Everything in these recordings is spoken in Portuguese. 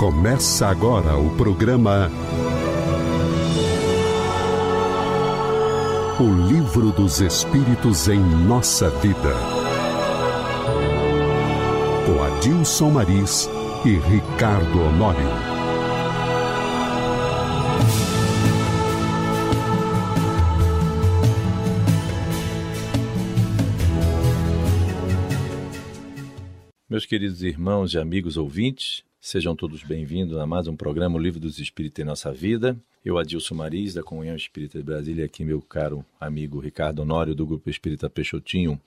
Começa agora o programa O Livro dos Espíritos em Nossa Vida. Com Adilson Maris e Ricardo Honório. Meus queridos irmãos e amigos ouvintes, Sejam todos bem-vindos a mais um programa o Livro dos Espíritos em Nossa Vida. Eu, Adilson Maris, da Comunhão Espírita de Brasília, aqui meu caro amigo Ricardo Honório, do Grupo Espírita Peixotinho.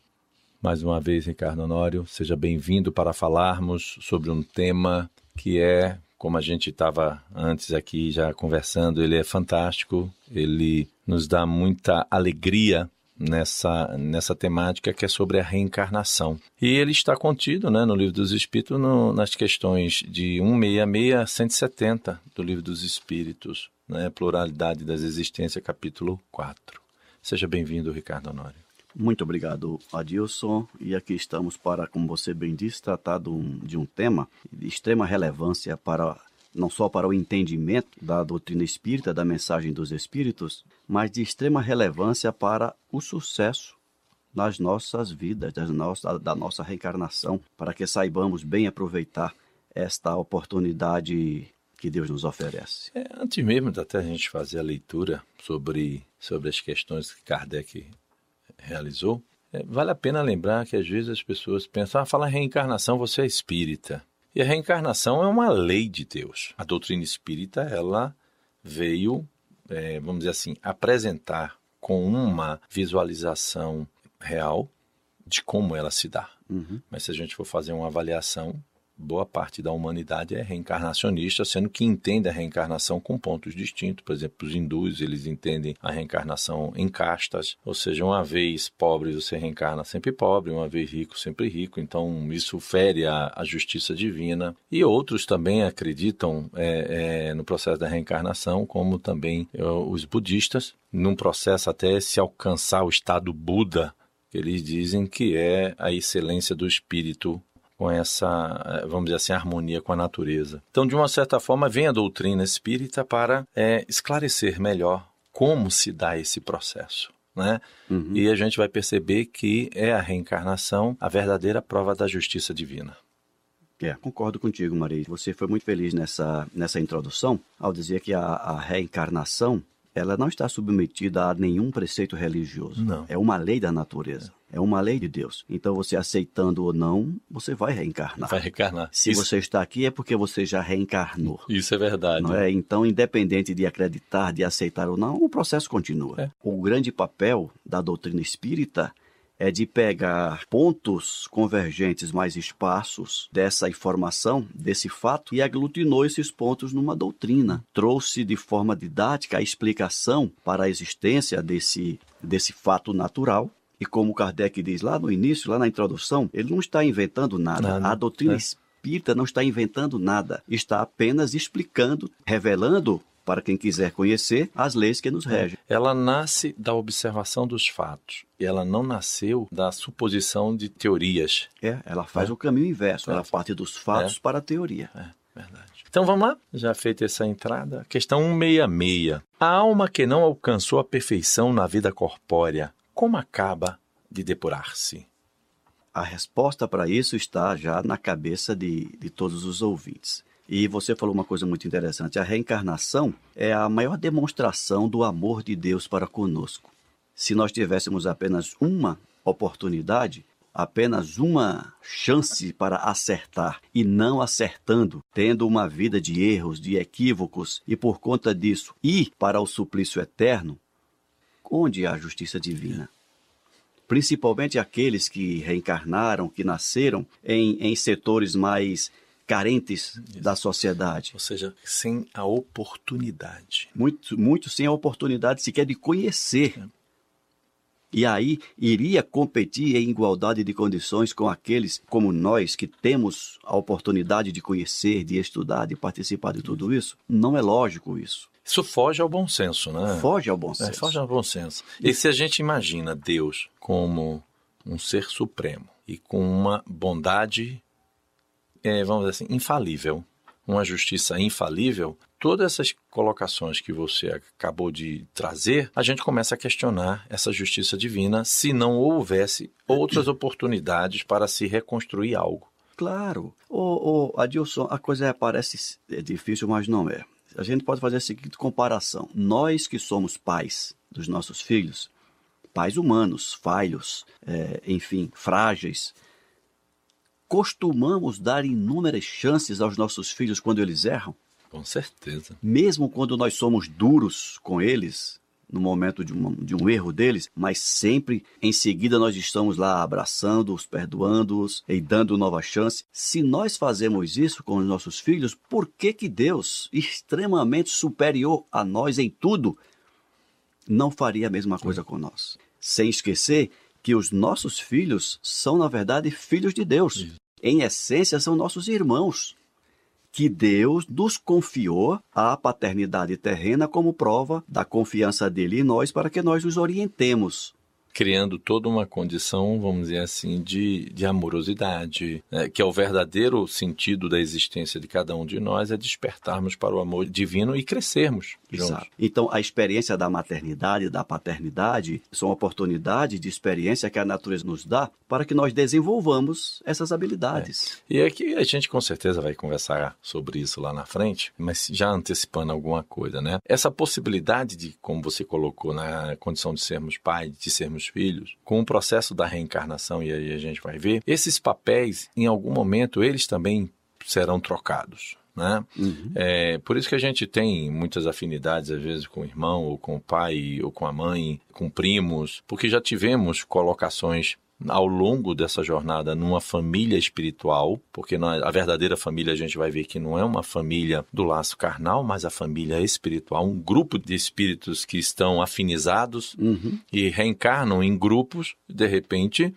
Mais uma vez, Ricardo Honório, seja bem-vindo para falarmos sobre um tema que é, como a gente estava antes aqui já conversando, ele é fantástico, ele nos dá muita alegria nessa, nessa temática que é sobre a reencarnação. E ele está contido né, no Livro dos Espíritos no, nas questões de 166 a 170 do Livro dos Espíritos, né, Pluralidade das Existências, capítulo 4. Seja bem-vindo, Ricardo Honório. Muito obrigado, Adilson. E aqui estamos para, como você bem disse, tratar de um, de um tema de extrema relevância para não só para o entendimento da doutrina espírita, da mensagem dos espíritos, mas de extrema relevância para o sucesso nas nossas vidas, das nossa, da nossa reencarnação, para que saibamos bem aproveitar esta oportunidade que Deus nos oferece. É, antes mesmo de até a gente fazer a leitura sobre, sobre as questões que Kardec realizou, é, vale a pena lembrar que às vezes as pessoas pensam, ah, fala reencarnação, você é espírita. E a reencarnação é uma lei de Deus. A doutrina espírita, ela veio, é, vamos dizer assim, apresentar com uma visualização real de como ela se dá. Uhum. Mas se a gente for fazer uma avaliação boa parte da humanidade é reencarnacionista, sendo que entende a reencarnação com pontos distintos. Por exemplo, os hindus, eles entendem a reencarnação em castas, ou seja, uma vez pobre você reencarna sempre pobre, uma vez rico sempre rico. Então, isso fere a, a justiça divina. E outros também acreditam é, é, no processo da reencarnação, como também é, os budistas, num processo até se alcançar o estado Buda, eles dizem que é a excelência do espírito com essa, eh, vamos dizer assim, harmonia com a natureza. Então, de uma certa forma, vem a doutrina espírita para é, esclarecer melhor como se dá esse processo. Né? Uhum. E a gente vai perceber que é a reencarnação a verdadeira prova da justiça divina. É, concordo contigo, Maria. Você foi muito feliz nessa, nessa introdução ao dizer que a, a reencarnação ela não está submetida a nenhum preceito religioso. Não. É uma lei da natureza. É uma lei de Deus. Então, você aceitando ou não, você vai reencarnar. Vai reencarnar. Se Isso... você está aqui, é porque você já reencarnou. Isso é verdade. Não é? Então, independente de acreditar, de aceitar ou não, o processo continua. É. O grande papel da doutrina espírita é de pegar pontos convergentes mais espaços dessa informação, desse fato, e aglutinou esses pontos numa doutrina. Trouxe de forma didática a explicação para a existência desse, desse fato natural. E como Kardec diz lá no início, lá na introdução, ele não está inventando nada. nada. A doutrina é. espírita não está inventando nada. Está apenas explicando, revelando para quem quiser conhecer as leis que nos regem. Ela nasce da observação dos fatos ela não nasceu da suposição de teorias. É, ela faz é. o caminho inverso, ela parte dos fatos é. para a teoria. É, verdade. Então vamos lá, já feita essa entrada. Questão 166. A alma que não alcançou a perfeição na vida corpórea, como acaba de depurar-se? A resposta para isso está já na cabeça de, de todos os ouvintes. E você falou uma coisa muito interessante: a reencarnação é a maior demonstração do amor de Deus para conosco. Se nós tivéssemos apenas uma oportunidade, apenas uma chance para acertar e não acertando, tendo uma vida de erros, de equívocos e por conta disso ir para o suplício eterno, onde há a justiça divina? Principalmente aqueles que reencarnaram, que nasceram em, em setores mais carentes Isso. da sociedade. Ou seja, sem a oportunidade. Muito, muito sem a oportunidade sequer de conhecer. É. E aí iria competir em igualdade de condições com aqueles como nós que temos a oportunidade de conhecer, de estudar, de participar de tudo isso? Não é lógico isso. Isso foge ao bom senso, né? Foge ao bom é, senso. É, foge ao bom senso. E se a gente imagina Deus como um ser supremo e com uma bondade é, vamos dizer assim, infalível. uma justiça infalível, todas essas colocações que você acabou de trazer, a gente começa a questionar essa justiça divina se não houvesse outras oportunidades para se reconstruir algo. Claro. Ô, ô, Adilson, a coisa parece difícil, mas não é. A gente pode fazer a seguinte comparação. Nós que somos pais dos nossos filhos, pais humanos, falhos, é, enfim, frágeis, costumamos dar inúmeras chances aos nossos filhos quando eles erram? Com certeza. Mesmo quando nós somos duros com eles, no momento de um, de um erro deles, mas sempre em seguida nós estamos lá abraçando-os, perdoando-os e dando nova chance. Se nós fazemos isso com os nossos filhos, por que que Deus, extremamente superior a nós em tudo, não faria a mesma coisa com nós? Sem esquecer que os nossos filhos são, na verdade, filhos de Deus em essência, são nossos irmãos, que Deus nos confiou a paternidade terrena como prova da confiança dele em nós para que nós nos orientemos criando toda uma condição, vamos dizer assim, de, de amorosidade, né? que é o verdadeiro sentido da existência de cada um de nós, é despertarmos para o amor divino e crescermos juntos. Exato. Então, a experiência da maternidade, da paternidade, são oportunidades de experiência que a natureza nos dá para que nós desenvolvamos essas habilidades. É. E aqui a gente com certeza vai conversar sobre isso lá na frente, mas já antecipando alguma coisa, né? Essa possibilidade de, como você colocou, na condição de sermos pais, de sermos filhos, com o processo da reencarnação, e aí a gente vai ver, esses papéis, em algum momento, eles também serão trocados. Né? Uhum. É, por isso que a gente tem muitas afinidades, às vezes, com o irmão, ou com o pai, ou com a mãe, com primos, porque já tivemos colocações ao longo dessa jornada numa família espiritual, porque a verdadeira família a gente vai ver que não é uma família do laço carnal, mas a família espiritual, um grupo de espíritos que estão afinizados uhum. e reencarnam em grupos, de repente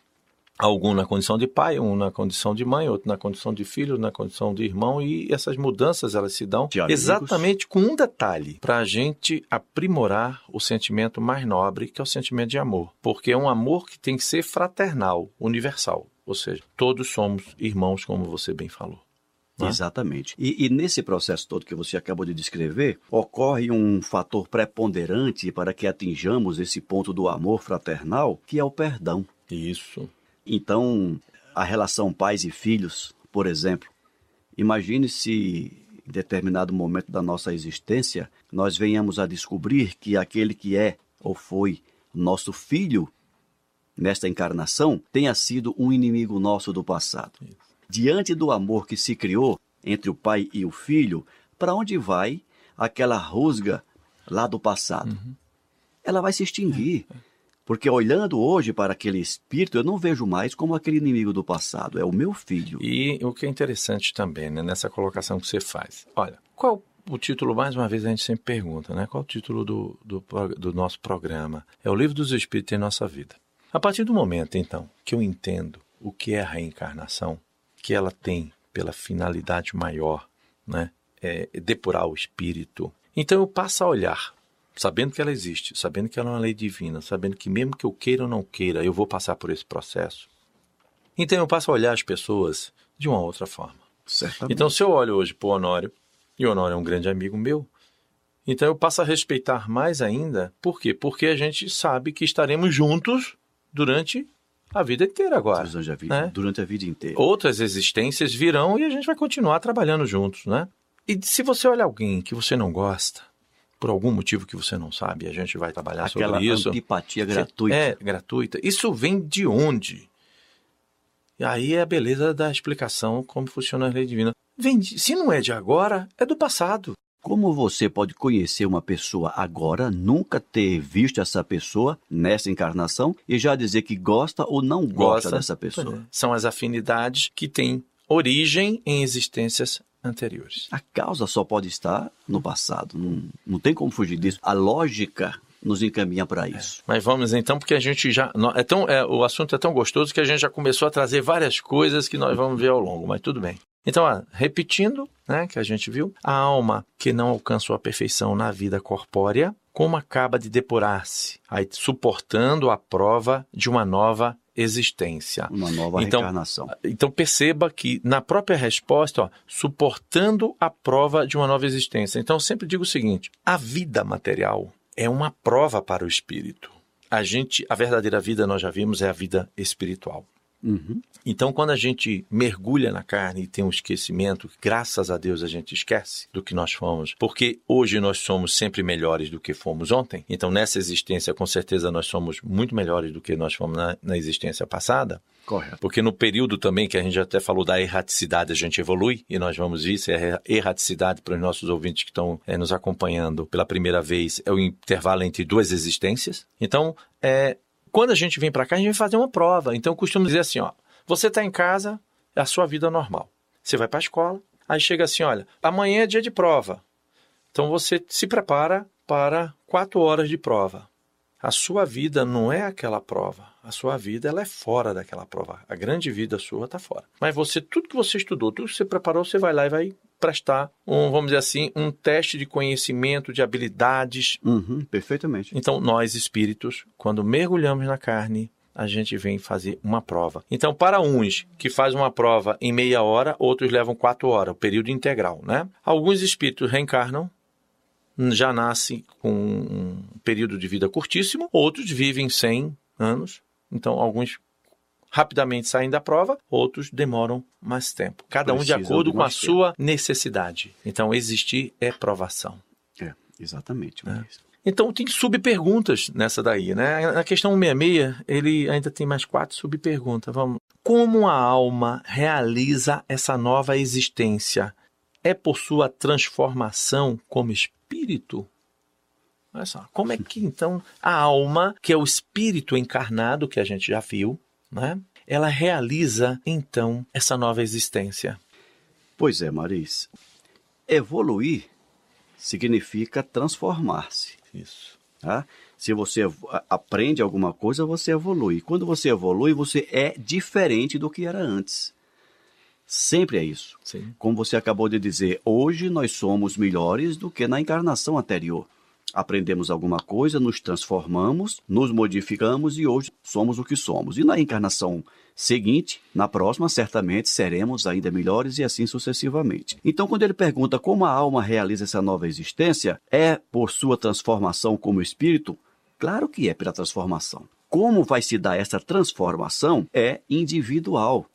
algum na condição de pai, um na condição de mãe, outro na condição de filho, na condição de irmão, e essas mudanças elas se dão exatamente com um detalhe, para a gente aprimorar o sentimento mais nobre, que é o sentimento de amor, porque é um amor que tem que ser fraternal, universal, ou seja, todos somos irmãos, como você bem falou. Né? Exatamente. E, e, nesse processo todo que você acabou de descrever, ocorre um fator preponderante para que atinjamos esse ponto do amor fraternal, que é o perdão. Isso. Então, a relação pais e filhos, por exemplo, imagine se em determinado momento da nossa existência nós venhamos a descobrir que aquele que é ou foi nosso filho nesta encarnação tenha sido um inimigo nosso do passado. Diante do amor que se criou entre o pai e o filho, para onde vai aquela rusga lá do passado? Uhum. Ela vai se extinguir. É, é. Porque olhando hoje para aquele espírito, eu não vejo mais como aquele inimigo do passado, é o meu filho. E o que é interessante também, né, nessa colocação que você faz. Olha, qual o título, mais uma vez, a gente sempre pergunta, né? Qual o título do, do, do nosso programa? É o Livro dos Espíritos em Nossa Vida. A partir do momento, então, que eu entendo o que é a reencarnação, que ela tem pela finalidade maior, né? É depurar o espírito. Então eu passo a olhar sabendo que ela existe, sabendo que ela é uma lei divina, sabendo que mesmo que eu queira ou não queira, eu vou passar por esse processo. Então eu passo a olhar as pessoas de uma outra forma. Certamente. Então se eu olho hoje para o Honório, e o Honório é um grande amigo meu, então eu passo a respeitar mais ainda. Por quê? Porque a gente sabe que estaremos juntos durante a vida inteira agora. Durante a vida, né? durante a vida inteira. Outras existências virão e a gente vai continuar trabalhando juntos, né? E se você olha alguém que você não gosta, por algum motivo que você não sabe, a gente vai trabalhar Aquela sobre isso. antipatia gratuita. É, gratuita. Isso vem de onde? E aí é a beleza da explicação como funciona a lei divina. Vem de, se não é de agora, é do passado. Como você pode conhecer uma pessoa agora, nunca ter visto essa pessoa nessa encarnação e já dizer que gosta ou não gosta, gosta dessa pessoa? É. São as afinidades que têm origem em existências anteriores. A causa só pode estar no passado, não, não tem como fugir disso. A lógica nos encaminha para é. isso. É. Mas vamos então, porque a gente já. É tão, é, o assunto é tão gostoso que a gente já começou a trazer várias coisas que nós vamos ver ao longo, mas tudo bem. Então, ó, repetindo, né, que a gente viu, a alma que não alcançou a perfeição na vida corpórea, como acaba de depurar-se, suportando a prova de uma nova existência. Uma nova então, reencarnação. Então perceba que na própria resposta, ó, suportando a prova de uma nova existência. Então eu sempre digo o seguinte: a vida material é uma prova para o espírito. A gente, a verdadeira vida nós já vimos é a vida espiritual. Uhum. Então, quando a gente mergulha na carne e tem um esquecimento, graças a Deus a gente esquece do que nós fomos, porque hoje nós somos sempre melhores do que fomos ontem. Então, nessa existência, com certeza, nós somos muito melhores do que nós fomos na, na existência passada. Correto. Porque no período também que a gente até falou da erraticidade, a gente evolui, e nós vamos ver se a erraticidade para os nossos ouvintes que estão é, nos acompanhando pela primeira vez é o intervalo entre duas existências. Então, é, quando a gente vem para cá, a gente vai fazer uma prova. Então, eu costumo dizer assim, ó, você está em casa, é a sua vida normal. Você vai para a escola, aí chega assim, olha, amanhã é dia de prova. Então, você se prepara para quatro horas de prova. A sua vida não é aquela prova. A sua vida ela é fora daquela prova. A grande vida sua está fora. Mas você, tudo que você estudou, tudo que você preparou, você vai lá e vai prestar um, vamos dizer assim, um teste de conhecimento, de habilidades. Uhum, perfeitamente. Então, nós espíritos, quando mergulhamos na carne, a gente vem fazer uma prova. Então, para uns que faz uma prova em meia hora, outros levam quatro horas, o período integral, né? Alguns espíritos reencarnam, já nascem com um período de vida curtíssimo, outros vivem 100 anos. Então, alguns rapidamente saem da prova, outros demoram mais tempo. Cada um de acordo com a tempo. sua necessidade. Então, existir é provação. É, exatamente. É. Então, tem subperguntas nessa daí, né? Na questão 166, ele ainda tem mais quatro subperguntas. Vamos. Como a alma realiza essa nova existência? É por sua transformação como espírito? Olha só, como é que então a alma, que é o espírito encarnado, que a gente já viu, né? ela realiza então essa nova existência? Pois é, Maris. Evoluir significa transformar-se. Isso. Tá? Se você aprende alguma coisa, você evolui. Quando você evolui, você é diferente do que era antes. Sempre é isso. Sim. Como você acabou de dizer, hoje nós somos melhores do que na encarnação anterior. Aprendemos alguma coisa, nos transformamos, nos modificamos e hoje somos o que somos. E na encarnação seguinte, na próxima, certamente seremos ainda melhores e assim sucessivamente. Então, quando ele pergunta como a alma realiza essa nova existência, é por sua transformação como espírito? Claro que é pela transformação. Como vai se dar essa transformação é individual.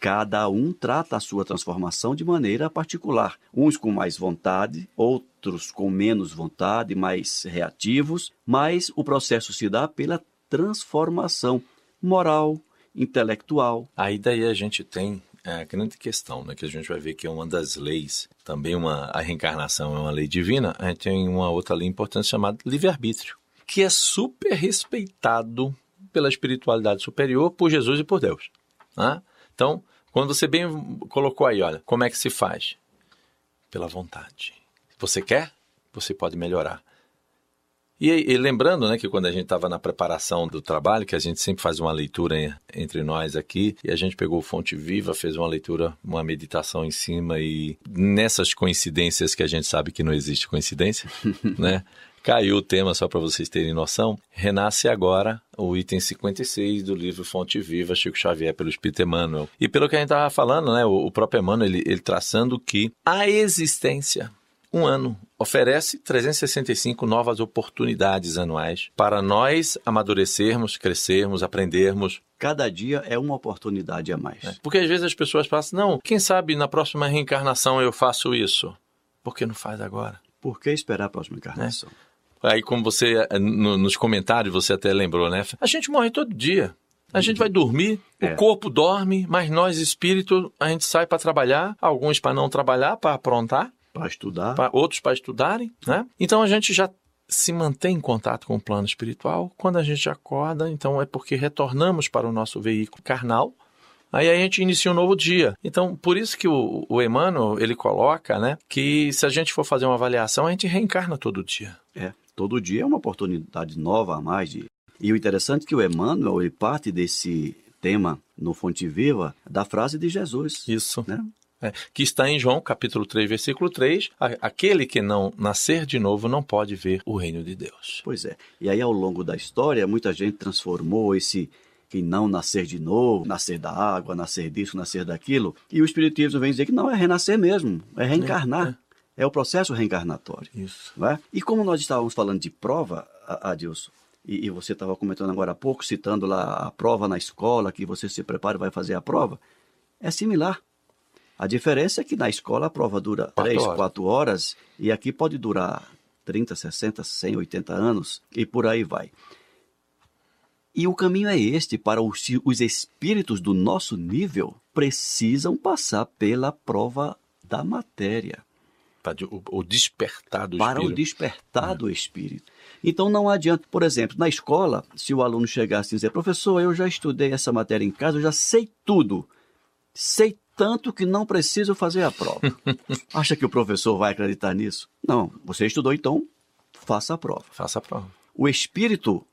Cada um trata a sua transformação de maneira particular, uns com mais vontade, outros com menos vontade, mais reativos, mas o processo se dá pela transformação moral, intelectual. Aí daí a gente tem a grande questão, né, que a gente vai ver que é uma das leis, também uma a reencarnação é uma lei divina, a gente tem uma outra lei importante chamada livre-arbítrio, que é super respeitado pela espiritualidade superior, por Jesus e por Deus. Né? Então, quando você bem colocou aí, olha, como é que se faz? Pela vontade. Você quer? Você pode melhorar. E, e, lembrando, né, que quando a gente estava na preparação do trabalho, que a gente sempre faz uma leitura entre nós aqui, e a gente pegou Fonte Viva, fez uma leitura, uma meditação em cima, e nessas coincidências que a gente sabe que não existe coincidência, né? Caiu o tema, só para vocês terem noção. Renasce agora o item 56 do livro Fonte Viva, Chico Xavier, pelo Espírito Emmanuel. E pelo que a gente estava falando, né, o, próprio Emmanuel, ele, ele traçando que a existência um ano oferece 365 novas oportunidades anuais para nós amadurecermos, crescermos, aprendermos. Cada dia é uma oportunidade a mais. É. Porque às vezes as pessoas pensam, não, quem sabe na próxima reencarnação eu faço isso. Por que não faz agora? Por que esperar a próxima encarnação? É. Aí, como você, eh, no, nos comentários, você até lembrou, né? A gente morre todo dia. A gente vai dormir, é. o corpo dorme, mas nós, espírito, a gente sai para trabalhar, alguns para não trabalhar, para aprontar. Para estudar. Pra, outros para estudarem, né? Então a gente já se mantém em contato com o plano espiritual. Quando a gente acorda, então é porque retornamos para o nosso veículo carnal. Aí a gente inicia um novo dia. Então, por isso que o, o Emmanuel, ele coloca, né, que se a gente for fazer uma avaliação, a gente reencarna todo dia. É, todo dia é uma oportunidade nova a mais de... E o interessante é que o Emmanuel, ele parte desse tema no Fonte Viva da frase de Jesus. Isso. Né? É, que está em João, capítulo 3, versículo 3, aquele que não nascer de novo não pode ver o reino de Deus. Pois é. E aí, ao longo da história, muita gente transformou esse, quem não nascer de novo, nascer da água, nascer disso, nascer daquilo. E o Espiritismo vem dizer que não é renascer mesmo, é reencarnar. É, é. É o processo reencarnatório. Isso. É? E como nós estávamos falando de prova, Adilson, e, e você estava comentando agora há pouco, citando lá a prova na escola, que você se prepara e vai fazer a prova, é similar. A diferença é que na escola a prova dura quatro 3, horas. 4 horas e aqui pode durar 30, 60, 100, 80 anos e por aí vai. E o caminho é este: para os, os espíritos do nosso nível precisam passar pela prova da matéria. O, despertar do para espírito. Para o despertar é. do espírito. Então não adianta, por exemplo, na escola, se o aluno chegasse e dizer, professor, eu já estudei essa matéria em casa, eu já sei tudo. Sei tanto que não preciso fazer a prova. Acha que o professor vai acreditar nisso? Não. Você estudou, então faça a prova. Faça a prova. O espírito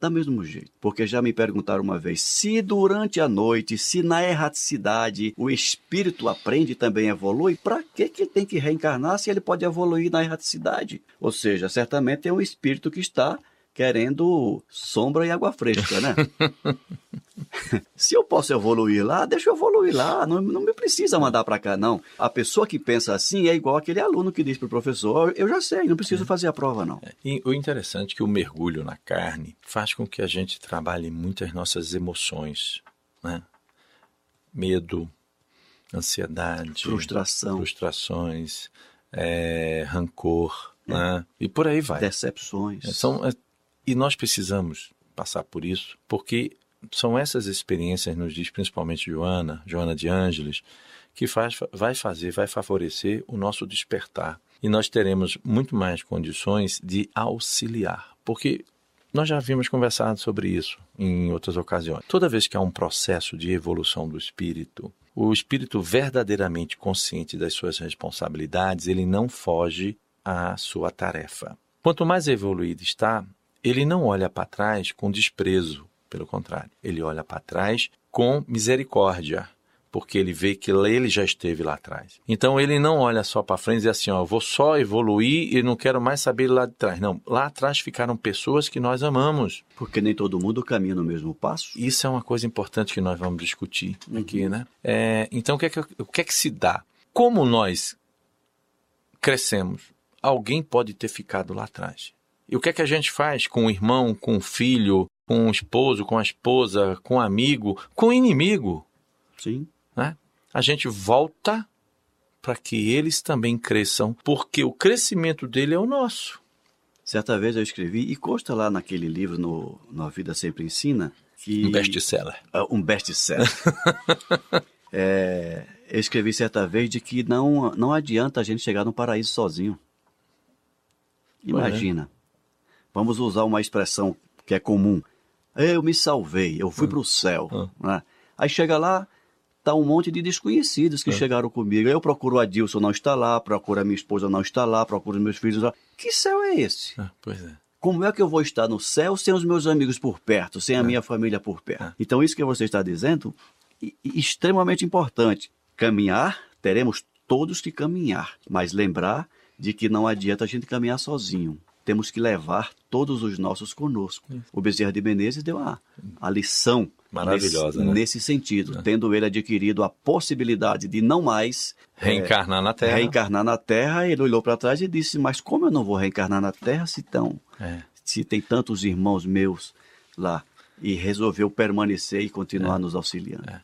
da mesmo jeito. Porque já me perguntaram uma vez: se durante a noite, se na erraticidade o espírito aprende e também evolui, para que, ele tem que reencarnar se ele pode evoluir na erraticidade? Ou seja, certamente é um espírito que está querendo sombra e água fresca, né? Se eu posso evoluir lá, deixa eu evoluir lá, não, não me precisa mandar para cá, não. A pessoa que pensa assim é igual aquele aluno que diz para o professor: eu já sei, não preciso é. fazer a prova, não. É. E o interessante é que o mergulho na carne faz com que a gente trabalhe muito as nossas emoções, né? Medo, ansiedade, frustração, frustrações, é, rancor, é. né? E por aí vai. Decepções. É, são, e nós precisamos passar por isso, porque são essas experiências, nos diz principalmente Joana, Joana de Ângeles, que faz, vai fazer, vai favorecer o nosso despertar. E nós teremos muito mais condições de auxiliar, porque nós já havíamos conversado sobre isso em outras ocasiões. Toda vez que há um processo de evolução do espírito, o espírito verdadeiramente consciente das suas responsabilidades, ele não foge à sua tarefa. Quanto mais evoluído está, ele não olha para trás com desprezo, pelo contrário, ele olha para trás com misericórdia, porque ele vê que ele já esteve lá atrás. Então ele não olha só para frente e diz assim, ó, vou só evoluir e não quero mais saber lá de trás. Não, lá atrás ficaram pessoas que nós amamos. Porque nem todo mundo caminha no mesmo passo. Isso é uma coisa importante que nós vamos discutir uhum. aqui, né? É, então o que, é que, o que é que se dá? Como nós crescemos, alguém pode ter ficado lá atrás. E o que é que a gente faz com o irmão, com o filho, com o esposo, com a esposa, com o amigo, com o inimigo? Sim. Né? A gente volta para que eles também cresçam, porque o crescimento dele é o nosso. Certa vez eu escrevi, e consta lá naquele livro, no, no A Vida Sempre Ensina, que... Um best-seller. Uh, um best-seller. é, eu escrevi certa vez de que não, não adianta a gente chegar no paraíso sozinho. É. Imagina. Vamos usar uma expressão que é comum. Eu me salvei, eu fui ah. para o céu. Ah. Né? Aí chega lá, tá um monte de desconhecidos que ah. chegaram comigo. Eu procuro a Dilson, não está lá, procuro a minha esposa, não está lá, procuro meus filhos. Não... Que céu é esse? Ah, pois é. Como é que eu vou estar no céu sem os meus amigos por perto, sem a minha família por perto? Então, isso que você está dizendo, é extremamente importante. Caminhar, teremos todos que caminhar, mas lembrar de que não adianta a gente caminhar sozinho temos que levar todos os nossos conosco. Isso. O Bezerra de Menezes deu a, a lição Maravilhosa, nesse, né? nesse sentido, é. tendo ele adquirido a possibilidade de não mais reencarnar é, na Terra. Reencarnar na Terra, ele olhou para trás e disse: Mas como eu não vou reencarnar na Terra se, tão, é. se tem tantos irmãos meus lá? E resolveu permanecer e continuar é. nos auxiliando. É.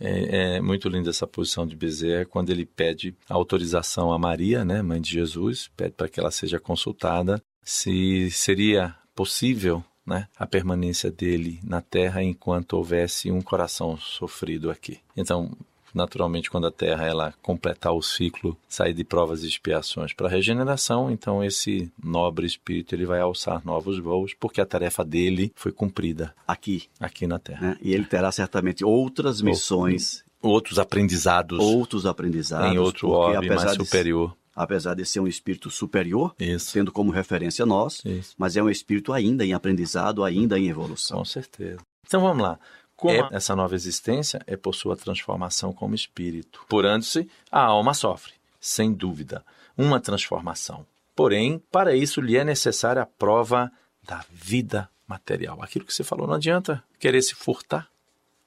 É, é, muito linda essa posição de Bezerra quando ele pede autorização a Maria, né, mãe de Jesus, pede para que ela seja consultada se seria possível né, a permanência dele na terra enquanto houvesse um coração sofrido aqui. Então, naturalmente, quando a Terra ela completar o ciclo, sair de provas e expiações para a regeneração, então esse nobre espírito ele vai alçar novos voos, porque a tarefa dele foi cumprida aqui, aqui na Terra. Né? E ele terá certamente outras missões, outros aprendizados, outros aprendizados em outro orbe mais superior. Apesar de ser um espírito superior, Isso. tendo como referência nós, Isso. mas é um espírito ainda em aprendizado, ainda em evolução. Com certeza. Então vamos lá. Como é, essa nova existência é por sua transformação como espírito. Por antes, a alma sofre, sem dúvida, uma transformação. Porém, para isso lhe é necessária a prova da vida material. Aquilo que você falou, não adianta querer se furtar.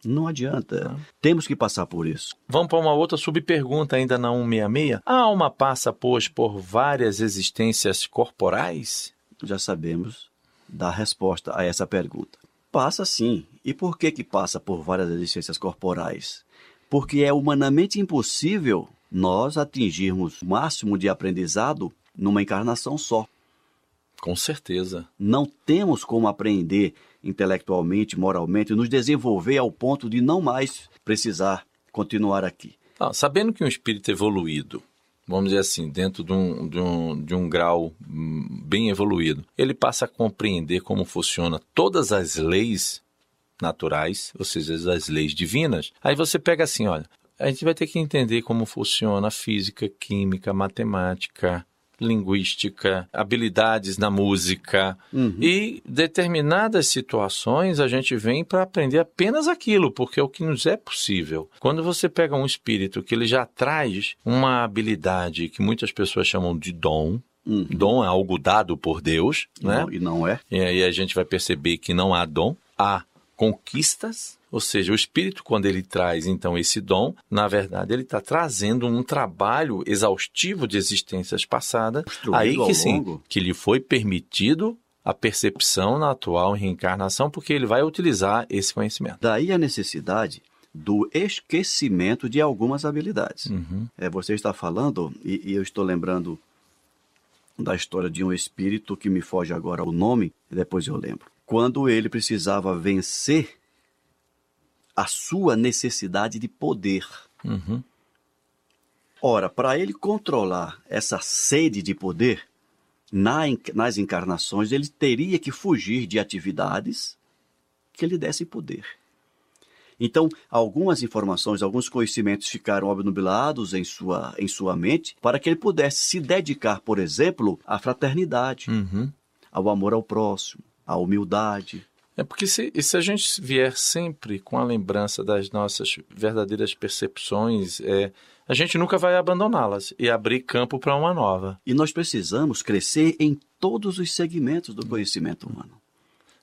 Não adianta. Temos que passar por isso. Vamos para uma outra subpergunta ainda na 166. A alma passa, pois, por várias existências corporais? Já sabemos da resposta a essa pergunta. Passa sim. E por que que passa por várias existências corporais? Porque é humanamente impossível nós atingirmos o máximo de aprendizado numa encarnação só. Com certeza. Não temos como aprender intelectualmente, moralmente, nos desenvolver ao ponto de não mais precisar continuar aqui. Ah, sabendo que um espírito evoluído, vamos dizer assim, dentro de um, de, um, de um grau hum, bem evoluído, ele passa a compreender como funciona todas as leis naturais, ou seja, as leis divinas. Aí você pega assim, olha, a gente vai ter que entender como funciona a física, química, matemática, linguística, habilidades na música. Uhum. E determinadas situações a gente vem para aprender apenas aquilo, porque é o que nos é possível. Quando você pega um espírito que ele já traz uma habilidade que muitas pessoas chamam de dom, Uhum. Dom é algo dado por Deus, né? Não, e não é. E aí a gente vai perceber que não há dom, há conquistas, ou seja, o Espírito, quando ele traz então esse dom, na verdade ele está trazendo um trabalho exaustivo de existências passadas, Construído aí que sim, longo. que lhe foi permitido a percepção na atual reencarnação, porque ele vai utilizar esse conhecimento. Daí a necessidade do esquecimento de algumas habilidades. Uhum. É, você está falando, e, e eu estou lembrando da história de um espírito que me foge agora o nome, depois eu lembro. Quando ele precisava vencer a sua necessidade de poder. Uhum. Ora, para ele controlar essa sede de poder, na nas encarnações, ele teria que fugir de atividades que lhe dessem poder. Então, algumas informações, alguns conhecimentos ficaram obnubilados em sua, em sua mente para que ele pudesse se dedicar, por exemplo, à fraternidade, Uhum. ao amor ao próximo, à humildade. É porque se, se a gente vier sempre com a lembrança das nossas verdadeiras percepções, é, a gente nunca vai abandoná-las e abrir campo para uma nova. E nós precisamos crescer em todos os segmentos do conhecimento humano.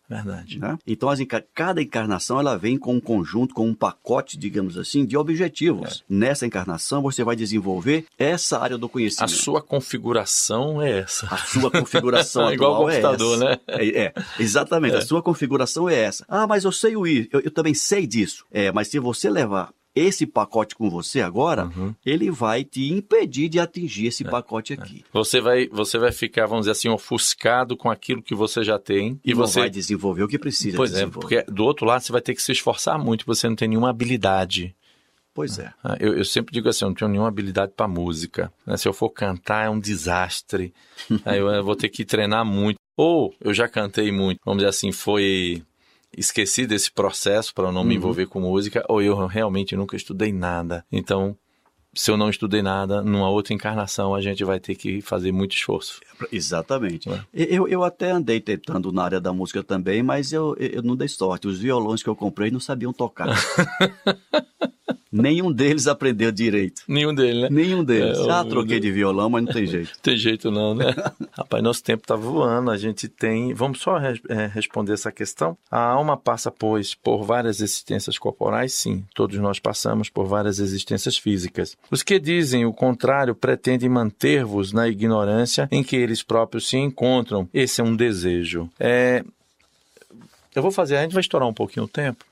Verdade. né? Então, as cada encarnação ela vem com um conjunto, com um pacote, digamos assim, de objetivos. Nessa encarnação, você vai desenvolver essa área do A conhecimento. sua configuração é essa. A sua configuração Igual atual computador, é né? É, é, exatamente. A sua configuração é essa. Ah, mas eu sei o I, eu, eu também sei disso. É, mas se você levar esse pacote com você agora, Uhum. ele vai te impedir de atingir esse É, pacote aqui. Você vai, você vai ficar, vamos dizer assim, ofuscado com aquilo que você já tem. E não você. vai desenvolver o que precisa Pois é, desenvolver. porque do outro lado você vai ter que se esforçar muito, você não tem nenhuma habilidade. Pois é. Ah, Eu, eu sempre digo assim, eu não tenho nenhuma habilidade para música. né? Se eu for cantar, é um desastre. Aí eu, eu vou ter que treinar muito. Ou eu já cantei muito, vamos dizer assim, foi esqueci desse processo para não me Uhum. envolver com música, ou eu realmente nunca estudei nada. Então, se eu não estudei nada, numa outra encarnação a gente vai ter que fazer muito esforço. Exatamente. É. Eu, eu até andei tentando na área da música também, mas eu, eu não dei sorte. Os violões que eu comprei não sabiam tocar. Nenhum deles aprendeu direito. Nenhum deles, né? Nenhum deles. É, Já eu- troquei de violão, mas não tem jeito. Tem jeito não, né? Rapaz, nosso tempo tá voando. A gente tem. Vamos só res- é, responder essa questão. A alma passa, pois, por várias existências corporais? Sim, todos nós passamos por várias existências físicas. Os que dizem o contrário pretendem manter-vos na ignorância em que eles próprios se encontram. Esse é um desejo. É... Eu vou fazer, a gente vai estourar um pouquinho o tempo.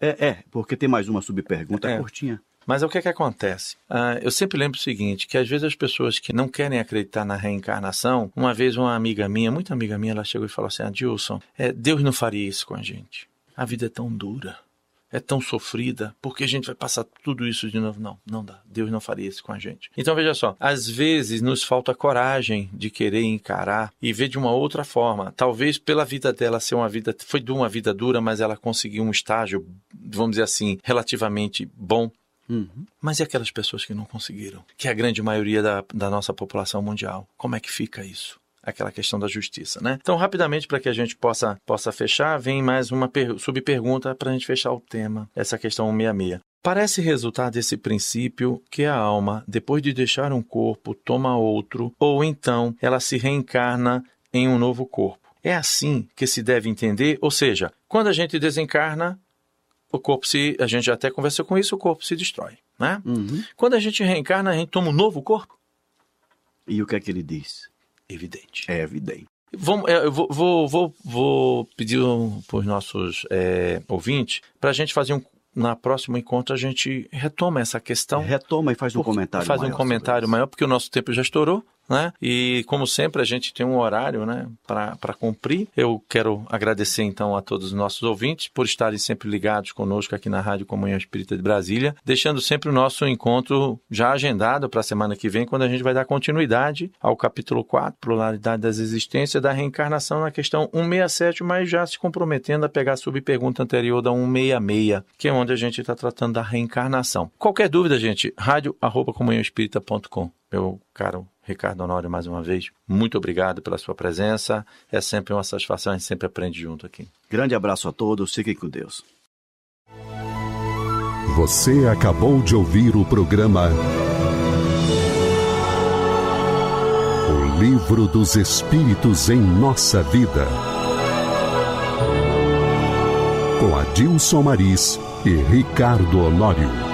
É, é, porque tem mais uma subpergunta É. curtinha. Mas o que é que acontece? Ah, eu sempre lembro o seguinte, que às vezes as pessoas que não querem acreditar na reencarnação, uma vez uma amiga minha, muito amiga minha, ela chegou e falou assim, Adilson, é, Deus não faria isso com a gente. A vida é tão dura, é tão sofrida, porque a gente vai passar tudo isso de novo. Não, não dá. Deus não faria isso com a gente. Então veja só, às vezes nos falta coragem de querer encarar e ver de uma outra forma. Talvez pela vida dela ser uma vida, foi de uma vida dura, mas ela conseguiu um estágio, vamos dizer assim, relativamente bom Uhum. mas e aquelas pessoas que não conseguiram? Que é a grande maioria da, da nossa população mundial. Como é que fica isso? Aquela questão da justiça, né? Então, rapidamente, para que a gente possa, possa fechar, vem mais uma per- subpergunta para a gente fechar o tema, essa questão 166. Parece resultar desse princípio que a alma, depois de deixar um corpo, toma outro, ou então ela se reencarna em um novo corpo. É assim que se deve entender, ou seja, quando a gente desencarna, o corpo se. A gente já até conversou com isso, o corpo se destrói. Né? Uhum. Quando a gente reencarna, a gente toma um novo corpo? E o que é que ele diz? Evidente. É evidente. Vamos, é, eu vou, vou, vou, vou pedir para os nossos é, ouvintes para a gente fazer um. Na próxima encontro, a gente retoma essa questão. Retoma e faz um Por- comentário Faz um comentário maior, porque o nosso tempo já estourou, né? E como sempre, a gente tem um horário, né, para cumprir. Eu quero agradecer então a todos os nossos ouvintes por estarem sempre ligados conosco aqui na Rádio Comunhão Espírita de Brasília, deixando sempre o nosso encontro já agendado para a semana que vem, quando a gente vai dar continuidade ao capítulo 4, Pluralidade das Existências, da reencarnação na questão 167, mas já se comprometendo a pegar a subpergunta anterior da 166, que é onde a gente está tratando da reencarnação. Qualquer dúvida, gente, rádio.comunhãoespírita.com. Meu caro Ricardo Honório, mais uma vez, muito obrigado pela sua presença. É sempre uma satisfação, a gente sempre aprende junto aqui. Grande abraço a todos, fiquem com Deus. Você acabou de ouvir o programa O Livro dos Espíritos em Nossa Vida. Com Adilson Maris e Ricardo Honório.